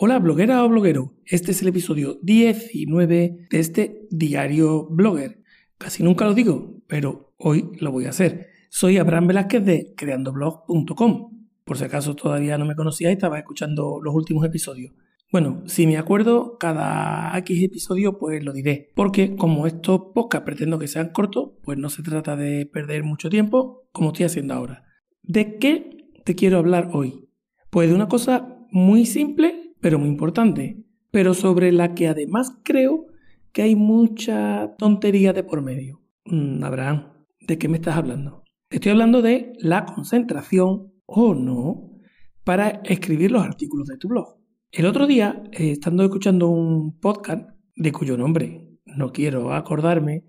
Hola bloguera o bloguero, este es el episodio 19 de este diario blogger. Casi nunca lo digo, pero hoy lo voy a hacer. Soy Abraham Velázquez de creandoblog.com. Por si acaso todavía no me conocía y estaba escuchando los últimos episodios. Bueno, si me acuerdo, cada X episodio pues lo diré, porque como estos podcasts pretendo que sean cortos, pues no se trata de perder mucho tiempo como estoy haciendo ahora. ¿De qué te quiero hablar hoy? Pues de una cosa muy simple pero muy importante, pero sobre la que además creo que hay mucha tontería de por medio. Mm, Abraham, ¿de qué me estás hablando? Estoy hablando de la concentración o no para escribir los artículos de tu blog. El otro día, eh, estando escuchando un podcast de cuyo nombre no quiero acordarme,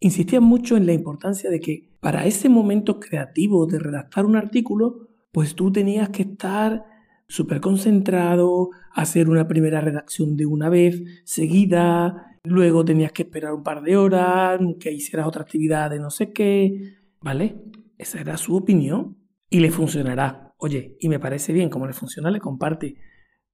insistía mucho en la importancia de que para ese momento creativo de redactar un artículo, pues tú tenías que estar súper concentrado, hacer una primera redacción de una vez seguida, luego tenías que esperar un par de horas, que hicieras otra actividad de no sé qué, ¿vale? Esa era su opinión y le funcionará. Oye, y me parece bien, como le funciona, le comparte.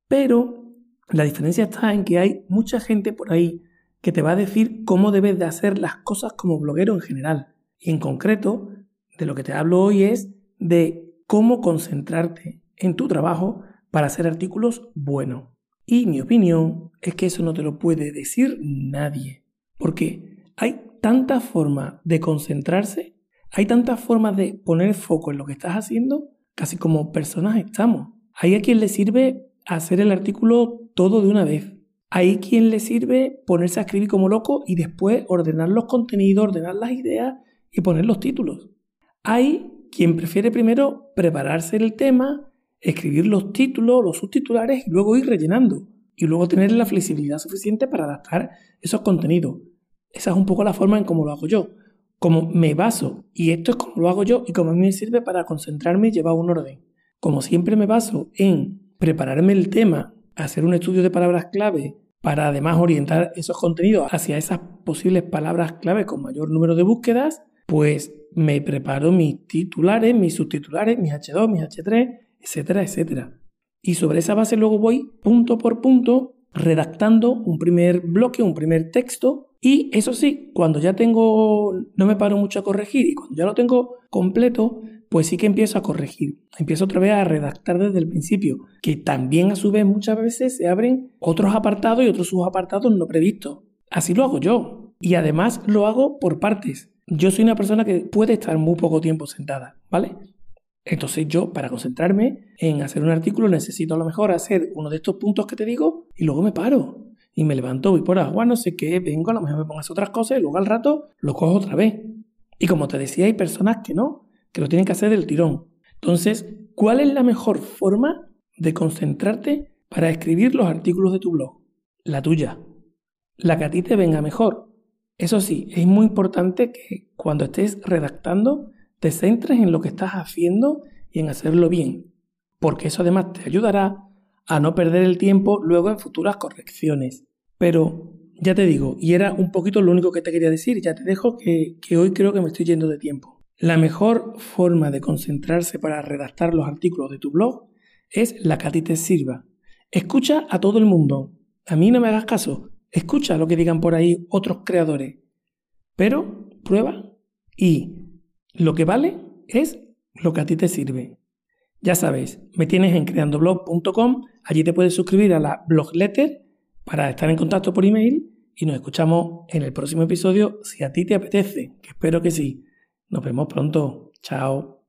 Pero la diferencia está en que hay mucha gente por ahí que te va a decir cómo debes de hacer las cosas como bloguero en general. Y en concreto, de lo que te hablo hoy es de cómo concentrarte en tu trabajo para hacer artículos buenos. Y mi opinión es que eso no te lo puede decir nadie. Porque hay tantas formas de concentrarse, hay tantas formas de poner foco en lo que estás haciendo, casi como personas estamos. Hay a quien le sirve hacer el artículo todo de una vez. Hay quien le sirve ponerse a escribir como loco y después ordenar los contenidos, ordenar las ideas y poner los títulos. Hay quien prefiere primero prepararse el tema, escribir los títulos, los subtitulares y luego ir rellenando. Y luego tener la flexibilidad suficiente para adaptar esos contenidos. Esa es un poco la forma en cómo lo hago yo. Como me baso, y esto es como lo hago yo y como a mí me sirve para concentrarme y llevar un orden. Como siempre me baso en prepararme el tema, hacer un estudio de palabras clave para además orientar esos contenidos hacia esas posibles palabras clave con mayor número de búsquedas, pues me preparo mis titulares, mis subtitulares, mis H2, mis H3 etcétera, etcétera. Y sobre esa base luego voy punto por punto redactando un primer bloque, un primer texto. Y eso sí, cuando ya tengo, no me paro mucho a corregir y cuando ya lo tengo completo, pues sí que empiezo a corregir. Empiezo otra vez a redactar desde el principio, que también a su vez muchas veces se abren otros apartados y otros subapartados no previstos. Así lo hago yo. Y además lo hago por partes. Yo soy una persona que puede estar muy poco tiempo sentada, ¿vale? Entonces yo, para concentrarme en hacer un artículo, necesito a lo mejor hacer uno de estos puntos que te digo y luego me paro. Y me levanto, voy por agua, no sé qué, vengo, a lo mejor me pongo a hacer otras cosas y luego al rato lo cojo otra vez. Y como te decía, hay personas que no, que lo tienen que hacer del tirón. Entonces, ¿cuál es la mejor forma de concentrarte para escribir los artículos de tu blog? La tuya. La que a ti te venga mejor. Eso sí, es muy importante que cuando estés redactando te centres en lo que estás haciendo y en hacerlo bien, porque eso además te ayudará a no perder el tiempo luego en futuras correcciones. Pero ya te digo, y era un poquito lo único que te quería decir, ya te dejo que, que hoy creo que me estoy yendo de tiempo. La mejor forma de concentrarse para redactar los artículos de tu blog es la que a ti te sirva. Escucha a todo el mundo. A mí no me hagas caso. Escucha lo que digan por ahí otros creadores. Pero prueba y lo que vale es lo que a ti te sirve. Ya sabes, me tienes en creandoblog.com, allí te puedes suscribir a la blogletter para estar en contacto por email y nos escuchamos en el próximo episodio si a ti te apetece, que espero que sí. Nos vemos pronto. Chao.